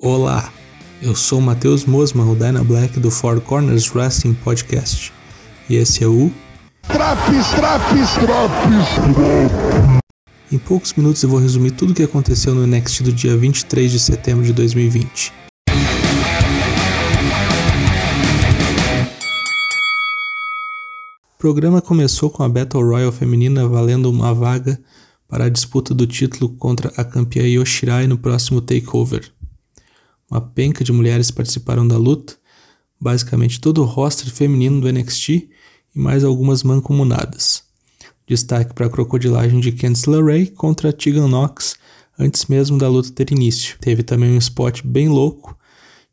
Olá, eu sou Matheus Mosman, o Dyna Black do Four Corners Wrestling Podcast. E esse é o. Traps, traps, traps! Em poucos minutos eu vou resumir tudo o que aconteceu no NXT do dia 23 de setembro de 2020. O programa começou com a Battle Royal feminina valendo uma vaga para a disputa do título contra a campeã Yoshirai no próximo Takeover. Uma penca de mulheres participaram da luta, basicamente todo o roster feminino do NXT e mais algumas mancomunadas. Destaque para a crocodilagem de Candice LeRae contra Tegan Knox antes mesmo da luta ter início. Teve também um spot bem louco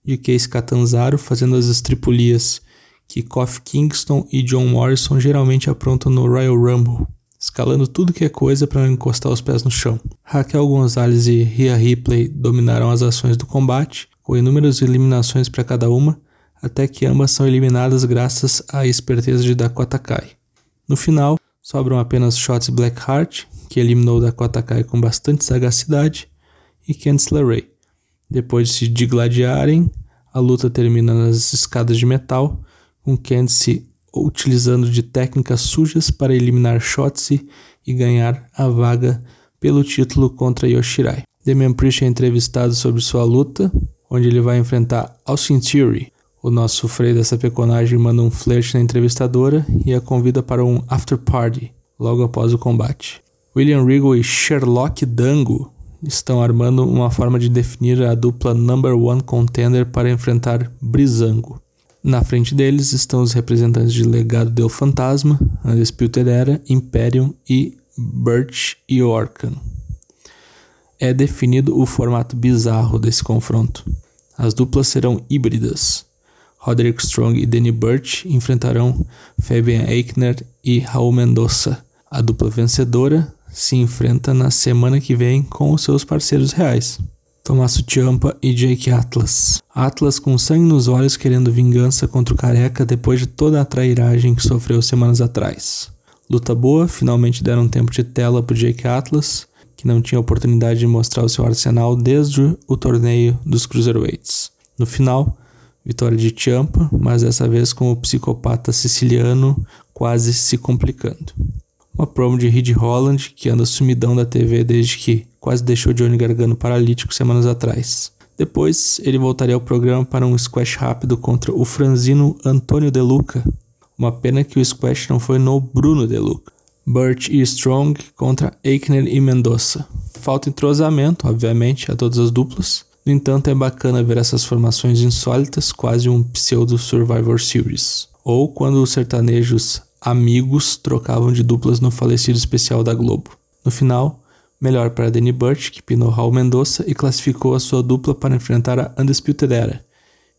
de Case Catanzaro fazendo as estripulias que Kofi Kingston e John Morrison geralmente aprontam no Royal Rumble, escalando tudo que é coisa para não encostar os pés no chão. Raquel Gonzalez e Rhea Ripley dominaram as ações do combate, com inúmeras eliminações para cada uma, até que ambas são eliminadas graças à esperteza de Dakota Kai. No final, sobram apenas Shots Blackheart, que eliminou Dakota Kai com bastante sagacidade, e Candice LeRae. Depois de se digladiarem, a luta termina nas escadas de metal, com Candice utilizando de técnicas sujas para eliminar Shotzi e ganhar a vaga pelo título contra Yoshirai. Damian Priest é entrevistado sobre sua luta, onde ele vai enfrentar Austin Theory. O nosso freio dessa peconagem manda um flerte na entrevistadora e a convida para um after party logo após o combate. William Regal e Sherlock Dango estão armando uma forma de definir a dupla number one contender para enfrentar Brizango. Na frente deles estão os representantes de Legado del Fantasma, Undisputed Era, Imperium e Birch e Orkan. É definido o formato bizarro desse confronto. As duplas serão híbridas. Roderick Strong e Danny Burch enfrentarão Fabian Eichner e Raul Mendoza. A dupla vencedora se enfrenta na semana que vem com os seus parceiros reais. Tommaso Ciampa e Jake Atlas. Atlas com sangue nos olhos querendo vingança contra o Careca depois de toda a trairagem que sofreu semanas atrás. Luta boa, finalmente deram tempo de tela pro Jake Atlas, que não tinha oportunidade de mostrar o seu arsenal desde o torneio dos Cruiserweights. No final, vitória de Ciampa, mas dessa vez com o psicopata siciliano quase se complicando. Uma promo de Reed Holland, que anda sumidão da TV desde que quase deixou Johnny Gargano paralítico semanas atrás. Depois, ele voltaria ao programa para um squash rápido contra o franzino Antônio De Luca. Uma pena que o squash não foi no Bruno De Luca. Burt e Strong contra Eichner e Mendoza. Falta entrosamento, obviamente, a todas as duplas. No entanto, é bacana ver essas formações insólitas, quase um pseudo Survivor Series. Ou quando os sertanejos amigos trocavam de duplas no falecido especial da Globo. No final, melhor para Danny Burch, que pinou Raul Mendoza e classificou a sua dupla para enfrentar a Undisputed Era,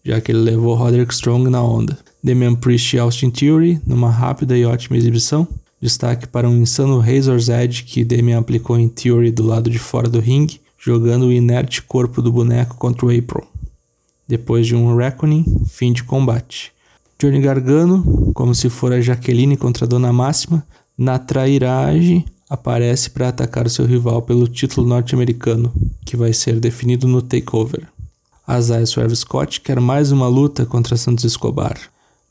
já que ele levou Roderick Strong na onda. Damian Priest e Austin Theory, numa rápida e ótima exibição. Destaque para um insano Razor's Edge que Damian aplicou em Theory do lado de fora do ringue, jogando o inerte corpo do boneco contra o April. Depois de um Reckoning, fim de combate. Johnny Gargano, como se for a Jaqueline contra a Dona Máxima, na trairagem, aparece para atacar seu rival pelo título norte-americano, que vai ser definido no Takeover. Isaiah Swerve Scott quer mais uma luta contra Santos Escobar,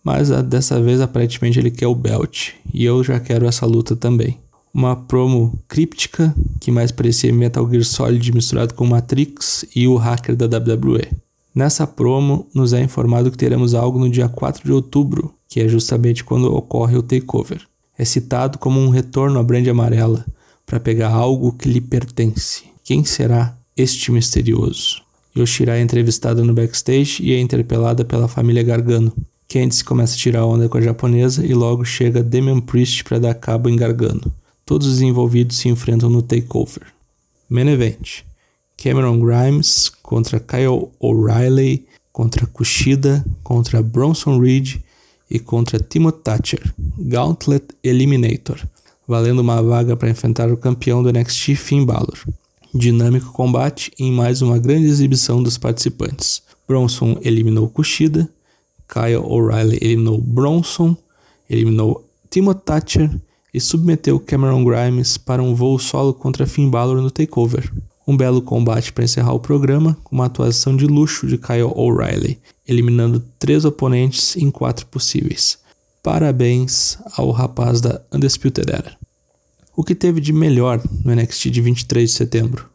mas dessa vez aparentemente ele quer o belt, e eu já quero essa luta também. Uma promo críptica que mais parecia Metal Gear Solid misturado com Matrix e o hacker da WWE. Nessa promo, nos é informado que teremos algo no dia 4 de outubro, que é justamente quando ocorre o takeover é citado como um retorno à brand amarela para pegar algo que lhe pertence. Quem será este misterioso? Yoshira é entrevistada no backstage e é interpelada pela família Gargano. Candice começa a tirar onda com a japonesa e logo chega Damian Priest para dar cabo em Gargano. Todos os envolvidos se enfrentam no takeover. Main Event: Cameron Grimes contra Kyle O'Reilly contra Kushida contra Bronson Reed e contra Timothy Thatcher, Gauntlet Eliminator, valendo uma vaga para enfrentar o campeão do NXT Finn Balor. Dinâmico combate em mais uma grande exibição dos participantes. Bronson eliminou Kushida, Kyle O'Reilly eliminou Bronson, eliminou Timothy Thatcher e submeteu Cameron Grimes para um voo solo contra Finn Balor no Takeover. Um belo combate para encerrar o programa, com uma atuação de luxo de Kyle O'Reilly, eliminando três oponentes em quatro possíveis. Parabéns ao rapaz da Undisputed Era. O que teve de melhor no NXT de 23 de setembro?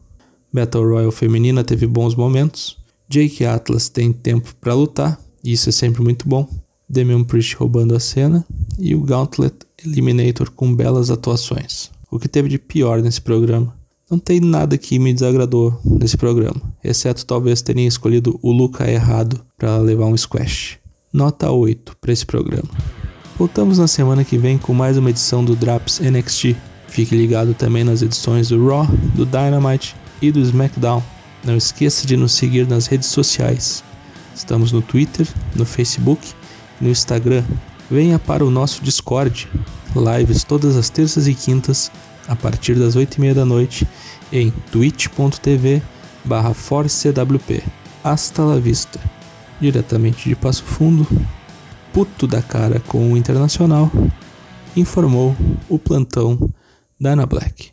Battle Royal feminina teve bons momentos. Jake Atlas tem tempo para lutar, isso é sempre muito bom. Damian Priest roubando a cena e o Gauntlet Eliminator com belas atuações. O que teve de pior nesse programa? Não tem nada que me desagradou nesse programa, exceto talvez terem escolhido o Luca errado para levar um squash. Nota 8 para esse programa. Voltamos na semana que vem com mais uma edição do Drops NXT. Fique ligado também nas edições do Raw, do Dynamite e do SmackDown. Não esqueça de nos seguir nas redes sociais. Estamos no Twitter, no Facebook no Instagram. Venha para o nosso Discord. Lives todas as terças e quintas a partir das 8h30 da noite em twitch.tv barra forcewp. Hasta la vista. Diretamente de Passo Fundo, puto da cara com o Internacional, informou o plantão da Ana Black.